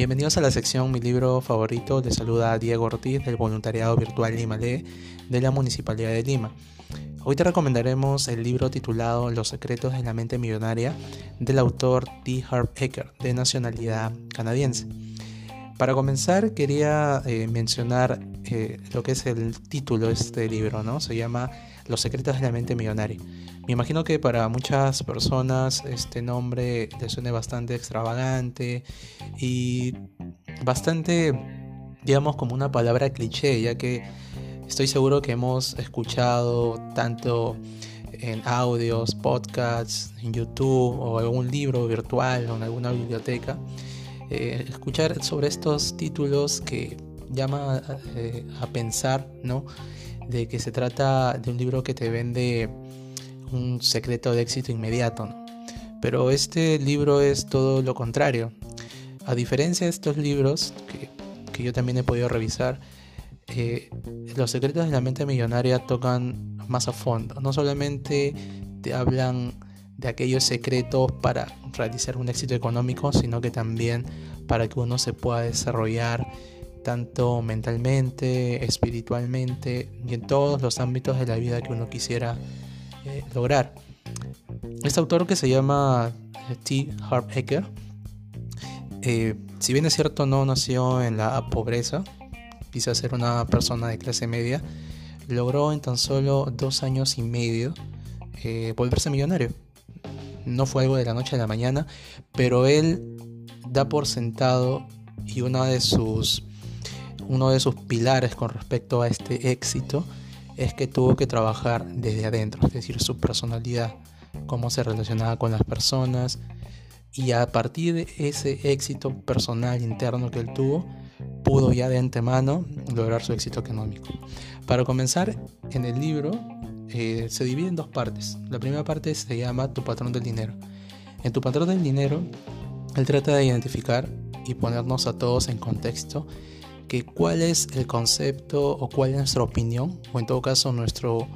Bienvenidos a la sección Mi libro favorito. Les saluda Diego Ortiz del Voluntariado Virtual Lima Lee de la Municipalidad de Lima. Hoy te recomendaremos el libro titulado Los secretos de la mente millonaria del autor T. Harv Eker de nacionalidad canadiense. Para comenzar quería eh, mencionar lo que es el título de este libro, ¿no? Se llama Los secretos de la mente millonaria. Me imagino que para muchas personas este nombre le suene bastante extravagante y bastante, digamos, como una palabra cliché, ya que estoy seguro que hemos escuchado tanto en audios, podcasts, en YouTube o algún libro virtual o en alguna biblioteca, eh, escuchar sobre estos títulos que llama eh, a pensar, ¿no? De que se trata de un libro que te vende un secreto de éxito inmediato. Pero este libro es todo lo contrario. A diferencia de estos libros que, yo también he podido revisar, eh, los secretos de la mente millonaria tocan más a fondo. No solamente te hablan de aquellos secretos para realizar un éxito económico, sino que también para que uno se pueda desarrollar tanto mentalmente, espiritualmente y en todos los ámbitos de la vida que uno quisiera eh, lograr. Este autor que se llama eh, T. Harv Eker, eh, si bien es cierto no nació en la pobreza, quizás ser una persona de clase media, logró en tan solo dos años y medio volverse millonario. No fue algo de la noche a la mañana, pero él da por sentado y una de sus, uno de sus pilares con respecto a este éxito es que tuvo que trabajar desde adentro, es decir, su personalidad, cómo se relacionaba con las personas y a partir de ese éxito personal interno que él tuvo, pudo ya de antemano lograr su éxito económico. Para comenzar, en el libro eh, se divide en dos partes. La primera parte se llama Tu patrón del dinero. En Tu patrón del dinero, él trata de identificar y ponernos a todos en contexto que cuál es el concepto o cuál es nuestra opinión o en todo caso nuestro,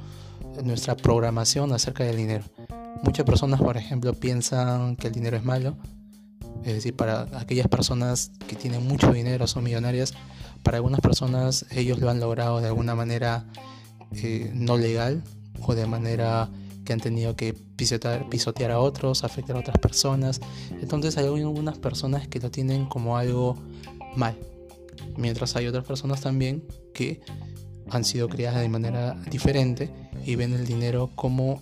nuestra programación acerca del dinero. Muchas personas, por ejemplo, piensan que el dinero es malo. Es decir, para aquellas personas que tienen mucho dinero, son millonarias, para algunas personas ellos lo han logrado de alguna manera eh, no legal o de manera que han tenido que pisotear, pisotear a otros, afectar a otras personas. Entonces hay algunas personas que lo tienen como algo mal, Mientras hay otras personas también que han sido criadas de manera diferente y ven el dinero como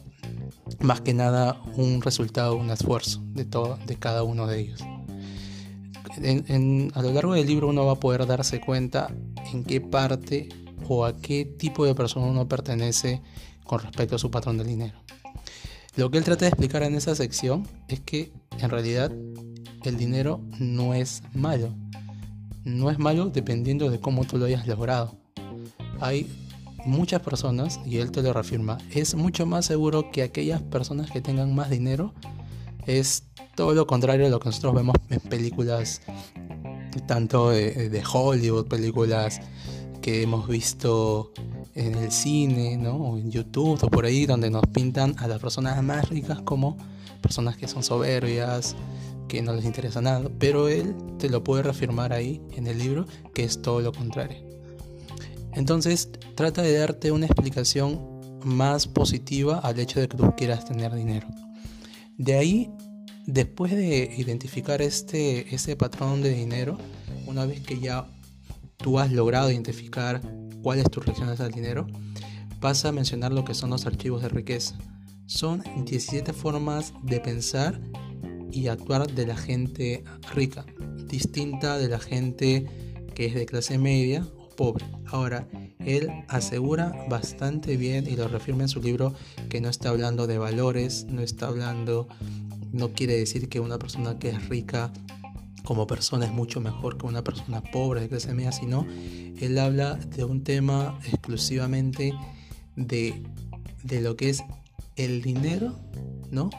más que nada un resultado, un esfuerzo de, todo, de cada uno de ellos. a lo largo del libro uno va a poder darse cuenta en qué parte o a qué tipo de persona uno pertenece con respecto a su patrón del dinero. Lo que él trata de explicar en esa sección es que en realidad el dinero no es malo no es malo dependiendo de cómo tú lo hayas logrado. Hay muchas personas, y él te lo reafirma, es mucho más seguro que aquellas personas que tengan más dinero. Es todo lo contrario a lo que nosotros vemos en películas, tanto de, Hollywood, películas que hemos visto en el cine, ¿no? o en YouTube, o por ahí, donde nos pintan a las personas más ricas como personas que son soberbias, que no les interesa nada, pero él te lo puede reafirmar ahí en el libro que es todo lo contrario. Entonces trata de darte una explicación más positiva al hecho de que tú quieras tener dinero. De ahí, después de identificar este, ese patrón de dinero, una vez que ya tú has logrado identificar cuál es tu al dinero, pasa a mencionar lo que son los archivos de riqueza. Son 17 formas de pensar y actuar de la gente rica, distinta de la gente que es de clase media o pobre. Ahora, él asegura bastante bien y lo reafirma en su libro que no está hablando de valores, no está hablando, no quiere decir que una persona que es rica como persona es mucho mejor que una persona pobre de clase media, sino él habla de un tema exclusivamente de, de lo que es el dinero, ¿no?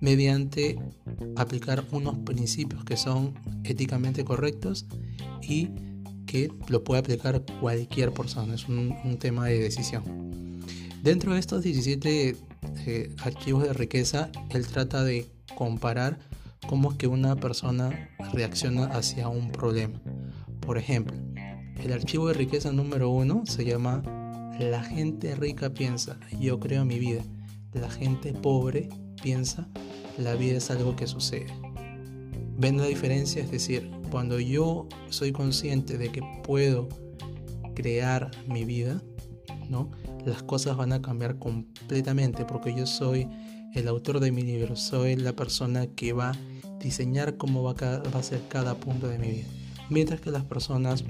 mediante aplicar unos principios que son éticamente correctos y que lo puede aplicar cualquier persona, es un, tema de decisión. Dentro de estos 17 eh, archivos de riqueza, él trata de comparar cómo es que una persona reacciona hacia un problema. Por ejemplo, el archivo de riqueza número uno se llama La gente rica piensa, yo creo mi vida. La gente pobre piensa, la vida es algo que sucede. ¿Ven la diferencia? Es decir, cuando yo soy consciente de que puedo crear mi vida, ¿no? Las cosas van a cambiar completamente porque yo soy el autor de mi libro, soy la persona que va a diseñar cómo va a, ser cada punto de mi vida. Mientras que las personas,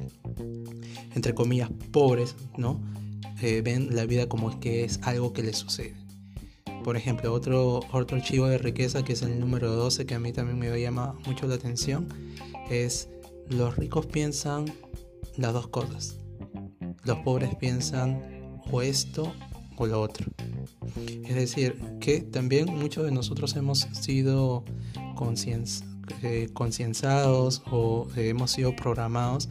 entre comillas, pobres, ¿no? Eh, ven la vida como es que es algo que les sucede. Por ejemplo, otro, otro archivo de riqueza que es el número 12 que a mí también me llama mucho la atención es los ricos piensan las dos cosas. Los pobres piensan o esto o lo otro. Es decir, que también muchos de nosotros hemos sido eh, concienciados o hemos sido programados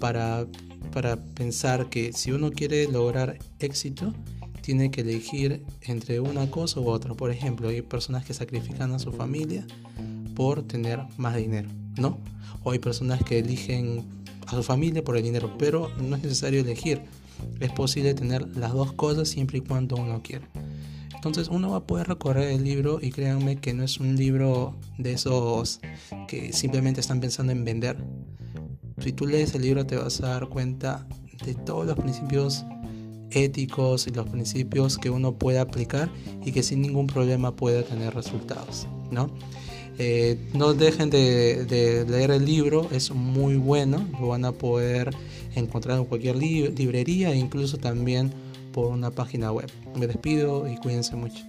para, para pensar que si uno quiere lograr éxito, tiene que elegir entre una cosa u otra. Por ejemplo, hay personas que sacrifican a su familia por tener más dinero, ¿no? O hay personas que eligen a su familia por el dinero, pero no es necesario elegir. Es posible tener las dos cosas siempre y cuando uno quiera. Entonces uno va a poder recorrer el libro y créanme que no es un libro de esos que simplemente están pensando en vender. Si tú lees el libro te vas a dar cuenta de todos los principios éticos y los principios que uno puede aplicar y que sin ningún problema puede tener resultados, ¿no? Eh, no dejen de, leer el libro, es muy bueno, lo van a poder encontrar en cualquier librería e incluso también por una página web. Me despido y cuídense mucho.